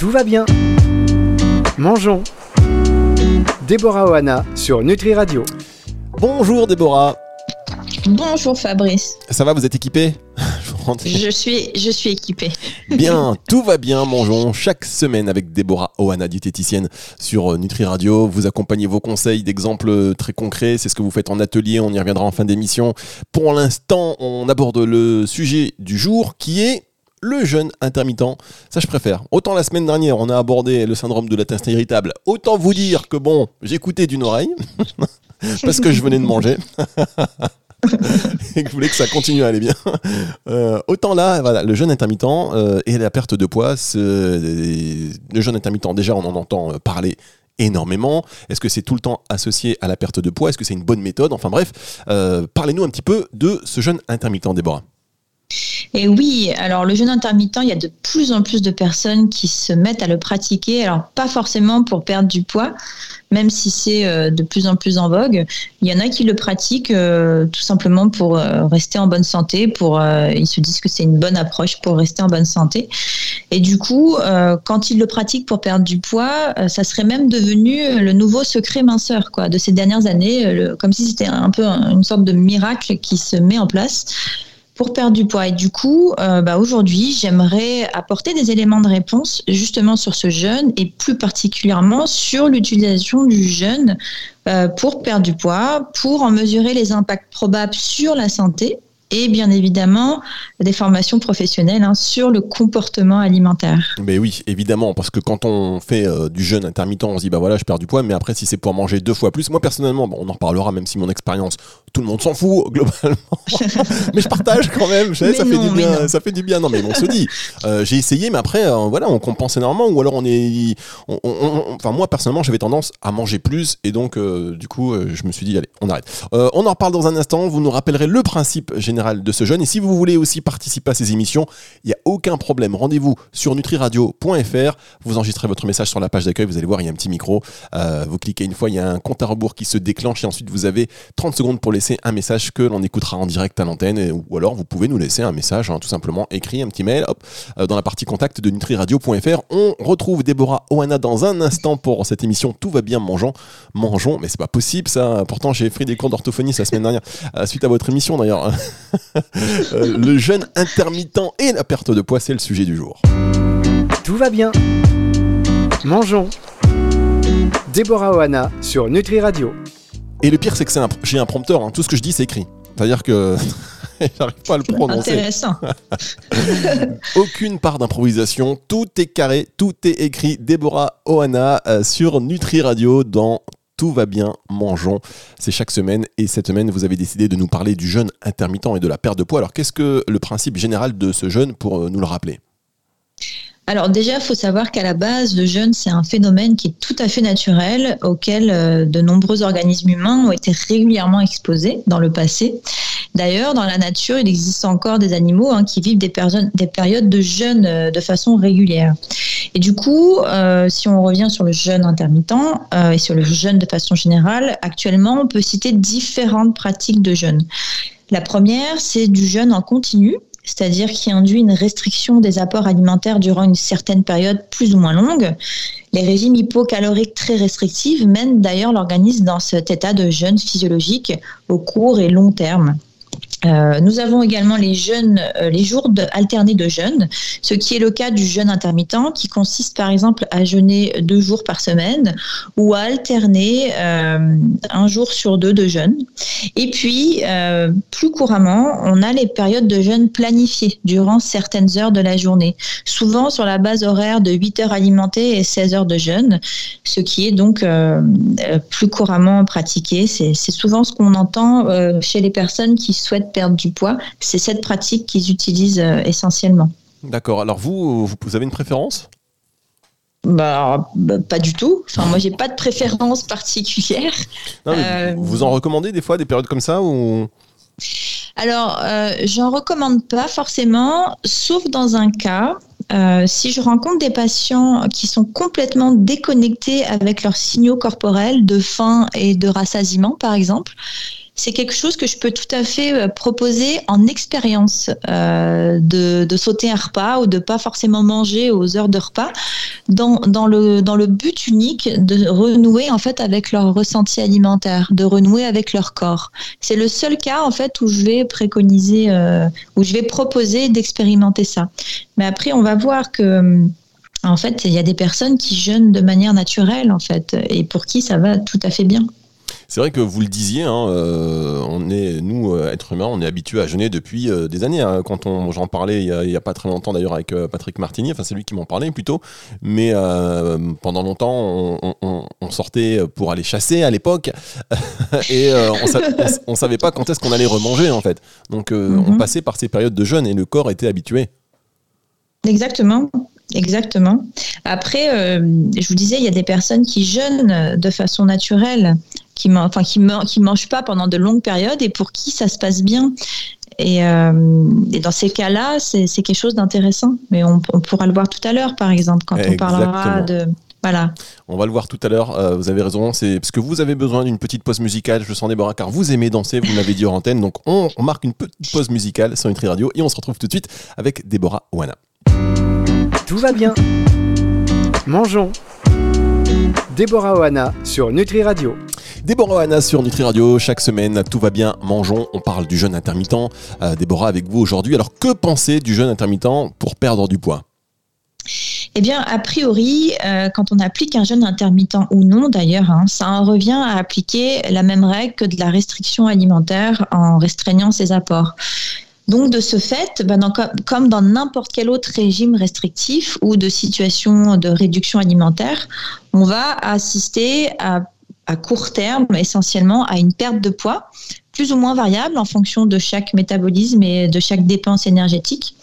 Tout va bien. Mangeons. Déborah Oana sur Nutri Radio. Bonjour Déborah. Bonjour Fabrice. Ça va, vous êtes équipé? Je suis, je suis équipé. Bien, tout va bien, mangeons chaque semaine avec Déborah Oana, diététicienne sur Nutri Radio. Vous accompagnez vos conseils d'exemples très concrets. C'est ce que vous faites en atelier. On y reviendra en fin d'émission. Pour l'instant, on aborde le sujet du jour qui est le jeûne intermittent. Ça, je préfère. Autant la semaine dernière, on a abordé le syndrome de l'intestin irritable. Autant vous dire que bon, j'écoutais d'une oreille parce que je venais de manger. et que je voulais que ça continue à aller bien. Euh, autant là, voilà, le jeûne intermittent euh, et la perte de poids, le jeûne intermittent, déjà, on en entend euh, parler énormément. Est-ce que c'est tout le temps associé à la perte de poids? Est-ce que c'est une bonne méthode? Enfin bref, parlez-nous un petit peu de ce jeûne intermittent, Déborah. Et oui, alors le jeûne intermittent, il y a de plus en plus de personnes qui se mettent à le pratiquer. Alors pas forcément pour perdre du poids, même si c'est euh, de plus en plus en vogue. Il y en a qui le pratiquent euh, tout simplement pour euh, rester en bonne santé. Pour ils se disent que c'est une bonne approche pour rester en bonne santé. Et du coup, quand ils le pratiquent pour perdre du poids, ça serait même devenu le nouveau secret minceur quoi de ces dernières années, comme si c'était un peu une sorte de miracle qui se met en place pour perdre du poids. Et du coup, euh, bah, aujourd'hui, j'aimerais apporter des éléments de réponse justement sur ce jeûne et plus particulièrement sur l'utilisation du jeûne euh, pour perdre du poids, pour en mesurer les impacts probables sur la santé et bien évidemment des formations professionnelles hein, sur le comportement alimentaire. Mais oui, évidemment, parce que quand on fait euh, du jeûne intermittent, on se dit bah voilà, je perds du poids, mais après si c'est pour manger deux fois plus, moi personnellement, on en reparlera même si mon expérience, tout le monde s'en fout globalement, mais je partage quand même, ça fait du bien, ça fait du bien. Non mais on se dit, euh, j'ai essayé, mais après euh, voilà, on compense énormément, ou alors on est, enfin moi personnellement, j'avais tendance à manger plus, et donc du coup, je me suis dit allez, on arrête. on en reparle dans un instant. Vous nous rappellerez le principe général de ce jeune. Et si vous voulez aussi participer à ces émissions, il n'y a aucun problème. Rendez-vous sur nutriradio.fr. Vous enregistrez votre message sur la page d'accueil. Vous allez voir, il y a un petit micro. Euh, vous cliquez une fois, il y a un compte à rebours qui se déclenche et ensuite vous avez 30 secondes pour laisser un message que l'on écoutera en direct à l'antenne. Ou alors vous pouvez nous laisser un message, hein, tout simplement écrit, un petit mail, hop, euh, dans la partie contact de nutriradio.fr. On retrouve Déborah Oana dans un instant pour cette émission Tout va bien mangeons. Mangeons, mais c'est pas possible ça. Pourtant, j'ai pris des cours d'orthophonie la semaine dernière, euh, suite à votre émission d'ailleurs. Le jeûne intermittent et la perte de poids, c'est le sujet du jour. Tout va bien. Mangeons. Déborah Oana sur Nutri Radio. Et le pire, c'est que j'ai un prompteur. Hein. Tout ce que je dis, c'est écrit. C'est-à-dire que j'arrive pas à le prononcer. Intéressant. Aucune part d'improvisation. Tout est carré, tout est écrit. Déborah Oana euh, sur Nutri Radio dans tout va bien, mangeons. C'est chaque semaine et cette semaine, vous avez décidé de nous parler du jeûne intermittent et de la perte de poids. Alors, qu'est-ce que le principe général de ce jeûne pour euh, nous le rappeler? Alors déjà, il faut savoir qu'à la base, le jeûne, c'est un phénomène qui est tout à fait naturel, auquel euh, de nombreux organismes humains ont été régulièrement exposés dans le passé. D'ailleurs, dans la nature, il existe encore des animaux hein, qui vivent des, des, périodes de jeûne euh, de façon régulière. Et du coup, euh, si on revient sur le jeûne intermittent et sur le jeûne de façon générale, actuellement, on peut citer différentes pratiques de jeûne. La première, c'est du jeûne en continu, c'est-à-dire qui induit une restriction des apports alimentaires durant une certaine période plus ou moins longue. Les régimes hypocaloriques très restrictifs mènent d'ailleurs l'organisme dans cet état de jeûne physiologique au court et long terme. Euh, nous avons également les jeûnes, euh, les jours alternés de jeûne, ce qui est le cas du jeûne intermittent, qui consiste par exemple à jeûner deux jours par semaine ou à alterner euh, un jour sur deux de jeûne. Et puis, plus couramment, on a les périodes de jeûne planifiées durant certaines heures de la journée, souvent sur la base horaire de 8 heures alimentées et 16 heures de jeûne, ce qui est donc plus couramment pratiqué. C'est souvent ce qu'on entend chez les personnes qui souhaitent perdre du poids, c'est cette pratique qu'ils utilisent euh, essentiellement. D'accord. Alors vous, vous avez une préférence? Bah, bah, pas du tout. Enfin, moi, j'ai pas de préférence particulière. Euh, vous en recommandez des fois des périodes comme ça ou Alors, euh, j'en recommande pas forcément, sauf dans un cas. si je rencontre des patients qui sont complètement déconnectés avec leurs signaux corporels de faim et de rassasiement, par exemple, c'est quelque chose que je peux tout à fait euh, proposer en expérience euh, de, sauter un repas ou de pas forcément manger aux heures de repas. dans, dans, le, dans le but unique de renouer en fait avec leur ressenti alimentaire, de renouer avec leur corps. C'est le seul cas en fait où je vais préconiser, euh, où je vais proposer d'expérimenter ça. Mais après, on va voir que en fait, il y a des personnes qui jeûnent de manière naturelle en fait, et pour qui ça va tout à fait bien. C'est vrai que vous le disiez, hein, euh, on est, nous, euh, êtres humains, on est habitués à jeûner depuis euh, des années. Hein. Quand on, j'en parlais il n'y a, pas très longtemps d'ailleurs avec Patrick Martini, enfin c'est lui qui m'en parlait plutôt. Mais pendant longtemps, on, sortait pour aller chasser à l'époque et on, ne savait pas quand est-ce qu'on allait remanger en fait. Donc on mhm. passait par ces périodes de jeûne et le corps était habitué. Exactement. Exactement. Après, je vous disais, il y a des personnes qui jeûnent de façon naturelle qui ne enfin, qui, qui mangent pas pendant de longues périodes et pour qui ça se passe bien. Et, euh, dans ces cas-là, c'est quelque chose d'intéressant. Mais on, pourra le voir tout à l'heure, par exemple, quand on parlera de. Voilà. On va le voir tout à l'heure. Euh, vous avez raison. C'est parce que vous avez besoin d'une petite pause musicale. Je sens Déborah car vous aimez danser. Vous l'avez dit en antenne. Donc on, marque une petite pause musicale sur Nutri Radio et on se retrouve tout de suite avec Déborah Oana. Tout va bien. Mangeons. Déborah Oana sur Nutri Radio. Déborah Anna sur Nutri Radio, chaque semaine, tout va bien, mangeons, on parle du jeûne intermittent. Euh, Déborah avec vous aujourd'hui. Alors que penser du jeûne intermittent pour perdre du poids? Eh bien, a priori, euh, quand on applique un jeûne intermittent ou non, d'ailleurs, hein, ça en revient à appliquer la même règle que de la restriction alimentaire en restreignant ses apports. Donc, de ce fait, ben, comme dans n'importe quel autre régime restrictif ou de situation de réduction alimentaire, on va assister à à court terme essentiellement à une perte de poids, plus ou moins variable en fonction de chaque métabolisme et de chaque dépense énergétique.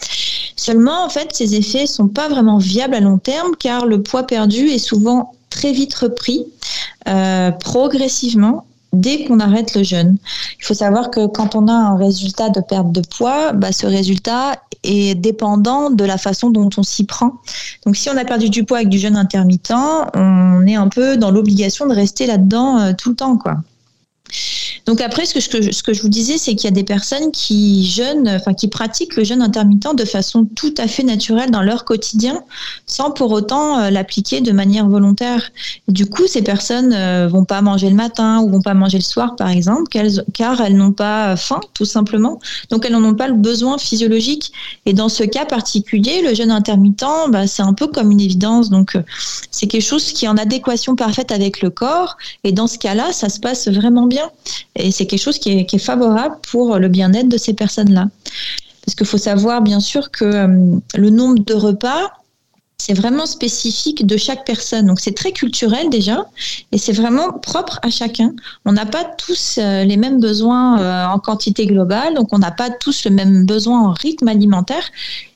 Seulement, en fait, ces effets sont pas vraiment viables à long terme car le poids perdu est souvent très vite repris euh, progressivement dès qu'on arrête le jeûne. Il faut savoir que quand on a un résultat de perte de poids, bah, ce résultat est dépendant de la façon dont on s'y prend. Donc si on a perdu du poids avec du jeûne intermittent, on est un peu dans l'obligation de rester là-dedans euh, tout le temps. quoi. Donc après, ce que, je, vous disais, c'est qu'il y a des personnes qui jeûnent, enfin qui pratiquent le jeûne intermittent de façon tout à fait naturelle dans leur quotidien, sans pour autant euh, l'appliquer de manière volontaire. du coup, ces personnes euh, vont pas manger le matin ou vont pas manger le soir, par exemple, car elles n'ont pas faim, tout simplement. Donc elles n'en ont pas le besoin physiologique. Et dans ce cas particulier, le jeûne intermittent, bah, c'est un peu comme une évidence. Donc euh, c'est quelque chose qui est en adéquation parfaite avec le corps. Et dans ce cas-là, ça se passe vraiment bien. Et c'est quelque chose qui est, favorable pour le bien-être de ces personnes-là. Parce qu'il faut savoir, bien sûr, que euh, le nombre de repas, c'est vraiment spécifique de chaque personne. Donc c'est très culturel déjà et c'est vraiment propre à chacun. On n'a pas tous euh, les mêmes besoins euh, en quantité globale, donc on n'a pas tous le même besoin en rythme alimentaire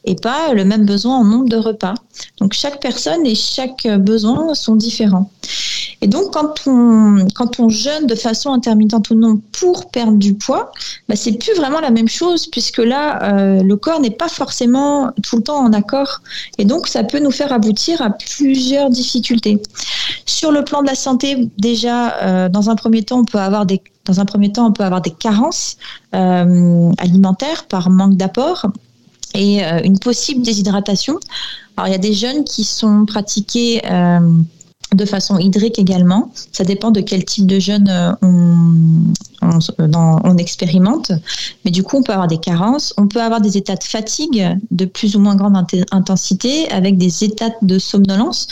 et pas le même besoin en nombre de repas. Donc chaque personne et chaque besoin sont différents. Et donc, quand on, quand on jeûne de façon intermittente ou non pour perdre du poids, bah, c'est plus vraiment la même chose puisque là, euh, le corps n'est pas forcément tout le temps en accord. Et donc, ça peut nous faire aboutir à plusieurs difficultés. Sur le plan de la santé, déjà, euh, dans un premier temps, on peut avoir des dans un premier temps, on peut avoir des carences euh, alimentaires par manque d'apport et une possible déshydratation. Alors, il y a des jeunes qui sont pratiqués de façon hydrique également. Ça dépend de quel type de jeûne euh, on, on, expérimente. Mais du coup, on peut avoir des carences. On peut avoir des états de fatigue de plus ou moins grande intensité avec des états de somnolence,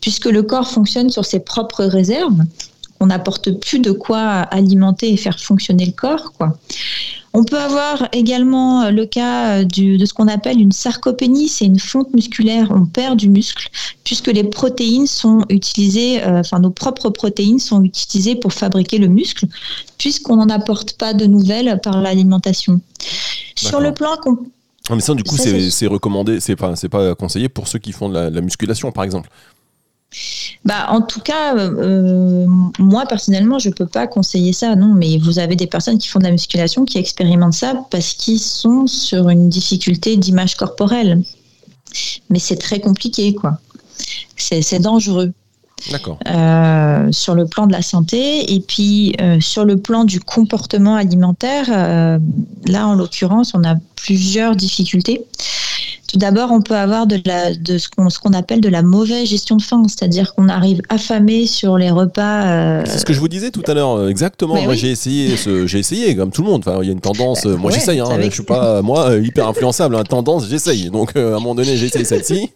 puisque le corps fonctionne sur ses propres réserves. On n'apporte plus de quoi alimenter et faire fonctionner le corps. Quoi. On peut avoir également le cas de ce qu'on appelle une sarcopénie, c'est une fonte musculaire, on perd du muscle puisque les protéines sont utilisées, euh, enfin nos propres protéines sont utilisées pour fabriquer le muscle, puisqu'on n'en apporte pas de nouvelles par l'alimentation. Sur le plan ah, mais ça, du coup, c'est recommandé, c'est pas, pas conseillé pour ceux qui font de la musculation, par exemple. Bah, en tout cas, euh, moi personnellement, je peux pas conseiller ça, non. Mais vous avez des personnes qui font de la musculation qui expérimentent ça parce qu'ils sont sur une difficulté d'image corporelle. Mais c'est très compliqué, quoi. C'est dangereux. D'accord. Euh, sur le plan de la santé et puis euh, sur le plan du comportement alimentaire, là en l'occurrence, on a plusieurs difficultés. Tout d'abord, on peut avoir de, la, de ce qu'on appelle de la mauvaise gestion de faim, c'est-à-dire qu'on arrive affamé sur les repas. Euh, c'est ce que je vous disais tout à l'heure, exactement. moi, j'ai essayé, j'ai essayé comme tout le monde. Enfin, il y a une tendance. moi, j'essaye. Hein, je suis pas moi hyper influençable. Hein, tendance, j'essaye. Donc, à un moment donné, j'ai essayé celle-ci.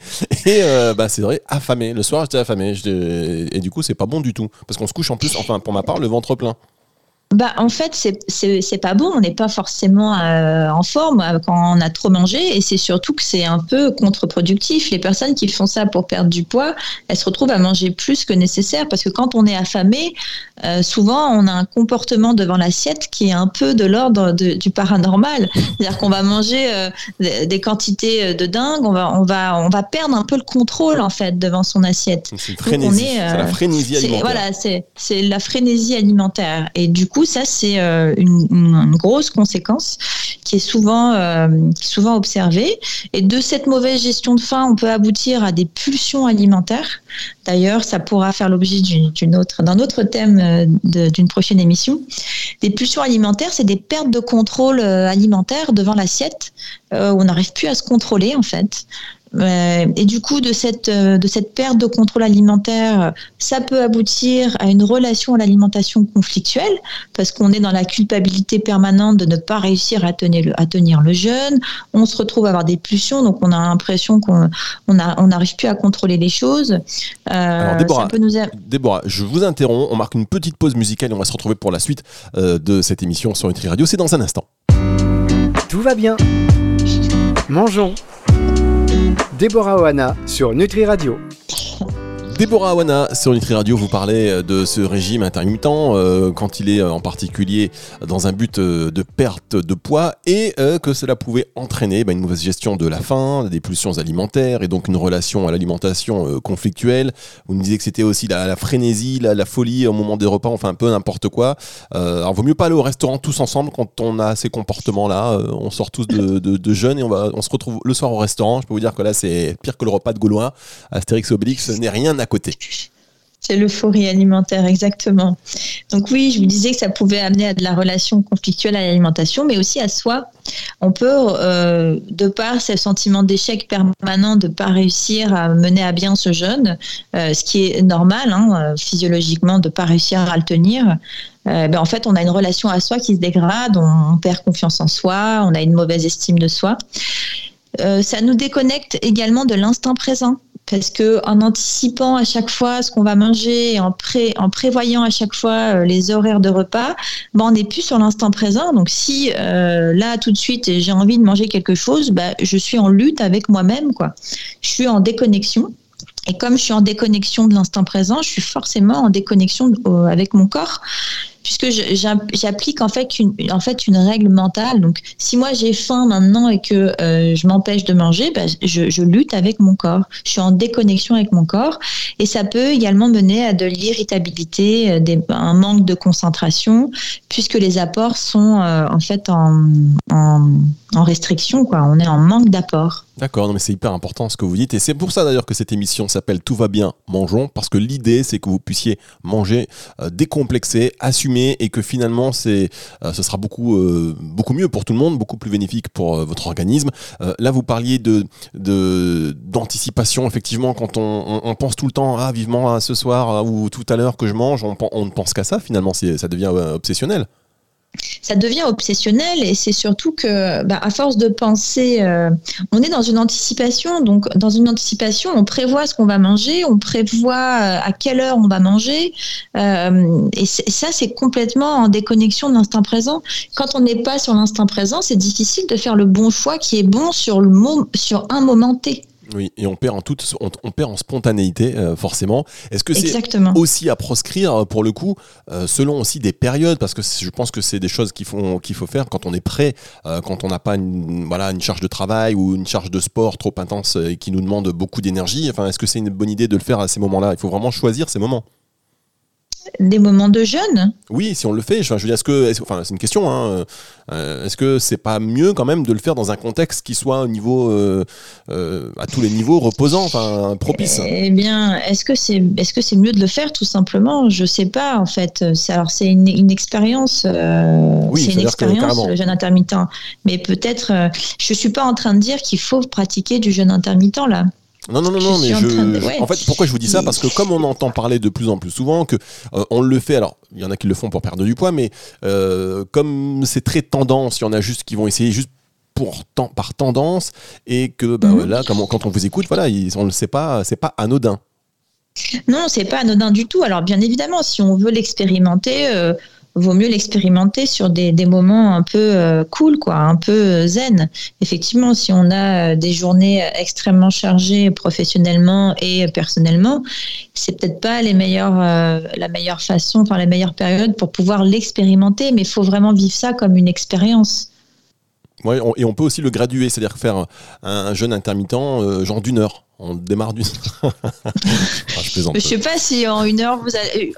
Et bah, c'est vrai, affamé. Le soir, j'étais affamé. Et du coup, c'est pas bon du tout, parce qu'on se couche en plus. Enfin, pour ma part, le ventre plein. Bah, en fait, c'est pas bon. On n'est pas forcément euh, en forme euh, quand on a trop mangé. Et c'est surtout que c'est un peu contre-productif. Les personnes qui font ça pour perdre du poids, elles se retrouvent à manger plus que nécessaire. Parce que quand on est affamé, euh, souvent, on a un comportement devant l'assiette qui est un peu de l'ordre du paranormal. C'est-à-dire qu'on va manger des quantités de dingue. On va, on, va, on va perdre un peu le contrôle, en fait, devant son assiette. C'est la frénésie alimentaire. Voilà, c'est la frénésie alimentaire. Et du coup, ça, c'est euh, une, grosse conséquence qui est souvent, euh, souvent observée. Et de cette mauvaise gestion de faim, on peut aboutir à des pulsions alimentaires. D'ailleurs, ça pourra faire l'objet autre, d'un autre thème euh, d'une prochaine émission. Des pulsions alimentaires, c'est des pertes de contrôle alimentaire devant l'assiette, on n'arrive plus à se contrôler en fait. Euh, et du coup, de cette, euh, de cette perte de contrôle alimentaire, ça peut aboutir à une relation à l'alimentation conflictuelle, parce qu'on est dans la culpabilité permanente de ne pas réussir à tenir le, à tenir le jeûne. On se retrouve à avoir des pulsions, donc on a l'impression qu'on n'arrive plus à contrôler les choses. Euh, Alors, Déborah, nous Déborah, je vous interromps. On marque une petite pause musicale et on va se retrouver pour la suite de cette émission sur Nutri Radio. C'est dans un instant. Tout va bien. Mangeons Déborah Oana sur Nutri Radio. Déborah Awana sur Nutri Radio vous parlait euh, de ce régime intermittent euh, quand il est euh, en particulier dans un but de perte de poids et que cela pouvait entraîner bah, une mauvaise gestion de la faim, des pulsions alimentaires et donc une relation à l'alimentation conflictuelle. Vous nous disiez que c'était aussi la, frénésie, la, folie au moment des repas, enfin un peu n'importe quoi. alors vaut mieux pas aller au restaurant tous ensemble quand on a ces comportements-là. on sort tous de, de, jeunes et on, va, on se retrouve le soir au restaurant. Je peux vous dire que là c'est pire que le repas de Gaulois. Astérix Obélix n'est rien à côté. C'est l'euphorie alimentaire, exactement. Donc oui, je vous disais que ça pouvait amener à de la relation conflictuelle à l'alimentation, mais aussi à soi. On peut, euh, de par ce sentiment d'échec permanent, de ne pas réussir à mener à bien ce jeûne, euh, ce qui est normal hein, euh, physiologiquement, de ne pas réussir à le tenir, ben, en fait, on a une relation à soi qui se dégrade, on, perd confiance en soi, on a une mauvaise estime de soi. ça nous déconnecte également de l'instant présent parce que en anticipant à chaque fois ce qu'on va manger, en, pré, en prévoyant à chaque fois euh, les horaires de repas, ben on n'est plus sur l'instant présent. Donc si euh, là tout de suite j'ai envie de manger quelque chose, ben, je suis en lutte avec moi-même, quoi. Je suis en déconnexion. Et comme je suis en déconnexion de l'instant présent, je suis forcément en déconnexion euh, avec mon corps puisque j'applique en fait une, en fait une règle mentale. Donc, si moi j'ai faim maintenant et que euh, je m'empêche de manger, bah, je, lutte avec mon corps. Je suis en déconnexion avec mon corps, et ça peut également mener à de l'irritabilité, euh, un manque de concentration, puisque les apports sont euh, en fait en, en, en restriction. Quoi. On est en manque d'apport. D'accord, mais c'est hyper important ce que vous dites. Et c'est pour ça d'ailleurs que cette émission s'appelle Tout va bien, mangeons, parce que l'idée c'est que vous puissiez manger euh, décomplexé, assumer, et que finalement euh, ce sera beaucoup, euh, beaucoup mieux pour tout le monde, beaucoup plus bénéfique pour votre organisme. là, vous parliez d'anticipation, effectivement, quand on, pense tout le temps, ah, vivement à ce soir ou tout à l'heure que je mange, on, on ne pense qu'à ça, finalement, ça devient obsessionnel ça devient obsessionnel et c'est surtout que, bah, à force de penser, euh, on est dans une anticipation. Donc, dans une anticipation, on prévoit ce qu'on va manger, on prévoit euh, à quelle heure on va manger. Euh, et, ça, c'est complètement en déconnexion de l'instant présent. Quand on n'est pas sur l'instant présent, c'est difficile de faire le bon choix qui est bon sur, sur un moment T. Oui, et on perd en toute, on, perd en spontanéité euh, forcément. Est-ce que c'est aussi à proscrire euh, pour le coup, euh, selon aussi des périodes, parce que je pense que c'est des choses qu'il faut qu'il faut faire quand on est prêt, quand on n'a pas une, voilà une charge de travail ou une charge de sport trop intense et qui nous demande beaucoup d'énergie. Enfin, est-ce que c'est une bonne idée de le faire à ces moments-là? Il faut vraiment choisir ces moments. Des moments de jeûne? Oui, si on le fait. Je, veux dire, est-ce que, enfin, c'est une question. Hein, euh, est-ce que c'est pas mieux quand même de le faire dans un contexte qui soit au niveau, euh, euh, à tous les niveaux, reposant, enfin, propice? Eh bien, est-ce que c'est, est-ce que c'est mieux de le faire tout simplement? Je sais pas en fait. alors c'est une, expérience. oui, c'est une expérience le jeûne intermittent. Mais peut-être, je suis pas en train de dire qu'il faut pratiquer du jeûne intermittent là. Non, non, non, non, mais je. En fait, pourquoi je vous dis ça? Parce que comme on entend parler de plus en plus souvent, que euh, on le fait, alors il y en a qui le font pour perdre du poids, mais euh, comme c'est très tendance, il y en a juste qui vont essayer juste pour par tendance, et que bah, mhm. là, quand on vous écoute, voilà, on ne le sait pas, c'est pas anodin. Non, c'est pas anodin du tout. Alors bien évidemment, si on veut l'expérimenter, euh, vaut mieux l'expérimenter sur des, moments un peu euh, cool, quoi, un peu euh, zen. Effectivement, si on a euh, des journées extrêmement chargées professionnellement et personnellement, c'est peut-être pas les meilleures, la meilleure façon, enfin la meilleure période pour pouvoir l'expérimenter, mais il faut vraiment vivre ça comme une expérience. Ouais, et on peut aussi le graduer, c'est-à-dire faire un, jeûne intermittent, genre d'une heure. On démarre du. ah, je, ne sais pas si en une heure vous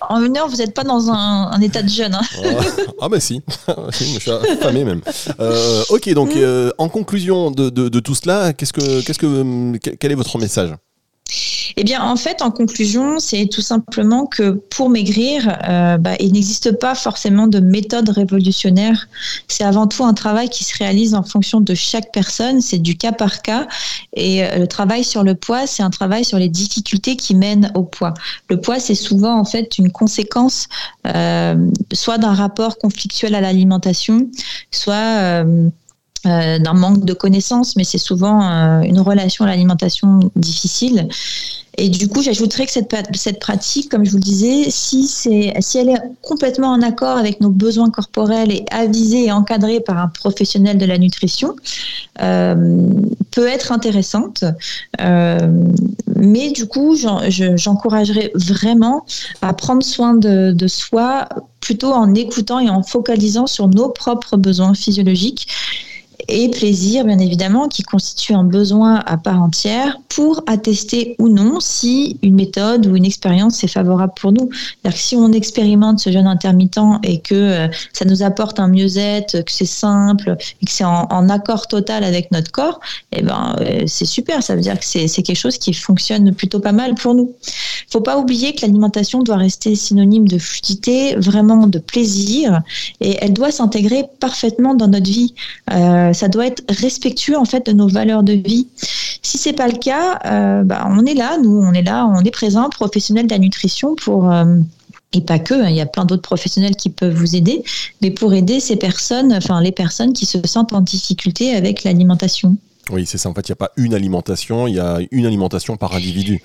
en une heure vous n'êtes pas dans un, état de jeûne. Hein. ah bah si, je suis affamé même. Euh, ok, donc mm. euh, en conclusion de, de, tout cela, qu'est-ce que, qu'est-ce que, quel est votre message? Eh bien, en fait, en conclusion, c'est tout simplement que pour maigrir, euh, bah, il n'existe pas forcément de méthode révolutionnaire. C'est avant tout un travail qui se réalise en fonction de chaque personne. C'est du cas par cas. Et euh, le travail sur le poids, c'est un travail sur les difficultés qui mènent au poids. Le poids, c'est souvent en fait une conséquence euh, soit d'un rapport conflictuel à l'alimentation, soit d'un manque de connaissances, mais c'est souvent euh, une relation à l'alimentation difficile. Et du coup, j'ajouterais que cette, pratique, comme je vous le disais, si, elle est complètement en accord avec nos besoins corporels et avisée et encadrée par un professionnel de la nutrition, euh, peut être intéressante. mais du coup, j'encouragerais vraiment à prendre soin de soi plutôt en écoutant et en focalisant sur nos propres besoins physiologiques et plaisir, bien évidemment, qui constitue un besoin à part entière pour attester ou non si une méthode ou une expérience est favorable pour nous. Que si on expérimente ce jeûne intermittent et que euh, ça nous apporte un mieux-être, que c'est simple et que c'est en, accord total avec notre corps, eh ben, euh, c'est super. Ça veut dire que c'est quelque chose qui fonctionne plutôt pas mal pour nous. Il faut pas oublier que l'alimentation doit rester synonyme de fluidité, vraiment de plaisir, et elle doit s'intégrer parfaitement dans notre vie. Euh, ça doit être respectueux en fait de nos valeurs de vie. Si c'est pas le cas, euh, bah, on est là, nous, on est là, on est présent, professionnel de la nutrition pour euh, et pas que, hein, il y a plein d'autres professionnels qui peuvent vous aider, mais pour aider ces personnes, enfin les personnes qui se sentent en difficulté avec l'alimentation. Oui, c'est ça. En fait, il n'y a pas une alimentation, il y a une alimentation par individu.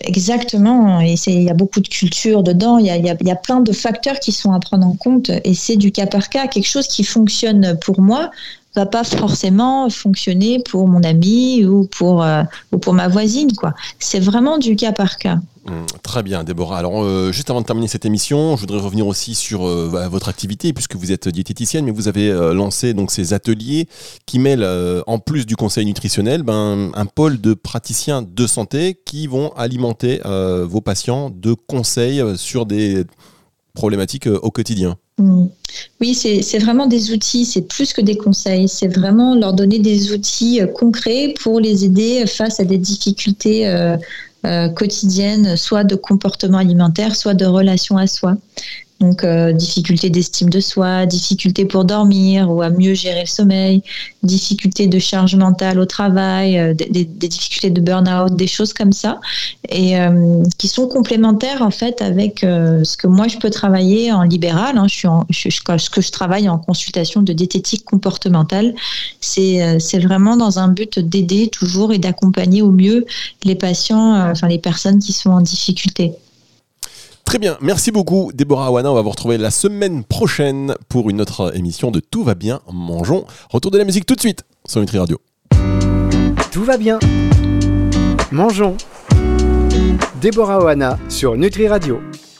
Exactement, et il y a beaucoup de culture dedans, il y a, y a, plein de facteurs qui sont à prendre en compte, et c'est du cas par cas. Quelque chose qui fonctionne pour moi va pas forcément fonctionner pour mon ami ou pour, euh, ou pour ma voisine. quoi. C'est vraiment du cas par cas. Hum, très bien, Déborah. Alors, euh, juste avant de terminer cette émission, je voudrais revenir aussi sur euh, bah, votre activité, puisque vous êtes diététicienne, mais vous avez lancé donc ces ateliers qui mêlent, en plus du conseil nutritionnel, ben, un pôle de praticiens de santé qui vont alimenter vos patients de conseils sur des problématiques au quotidien. Mm. Oui, c'est vraiment des outils, c'est plus que des conseils, c'est vraiment leur donner des outils euh, concrets pour les aider face à des difficultés euh, euh, quotidiennes, soit de comportement alimentaire, soit de relation à soi. Donc, euh, difficulté d'estime de soi, difficulté pour dormir ou à mieux gérer le sommeil, difficulté de charge mentale au travail, euh, des, difficultés de burn-out, des choses comme ça, et euh, qui sont complémentaires en fait avec ce que moi je peux travailler en libéral. Hein. je suis en, ce que je travaille en consultation de diététique comportementale, c'est vraiment dans un but d'aider toujours et d'accompagner au mieux les patients, enfin les personnes qui sont en difficulté. Très bien, merci beaucoup Déborah Awana. On va vous retrouver la semaine prochaine pour une autre émission de Tout va bien, mangeons. Retour de la musique tout de suite sur Nutri Radio. Tout va bien, mangeons. Déborah Oana sur Nutri Radio.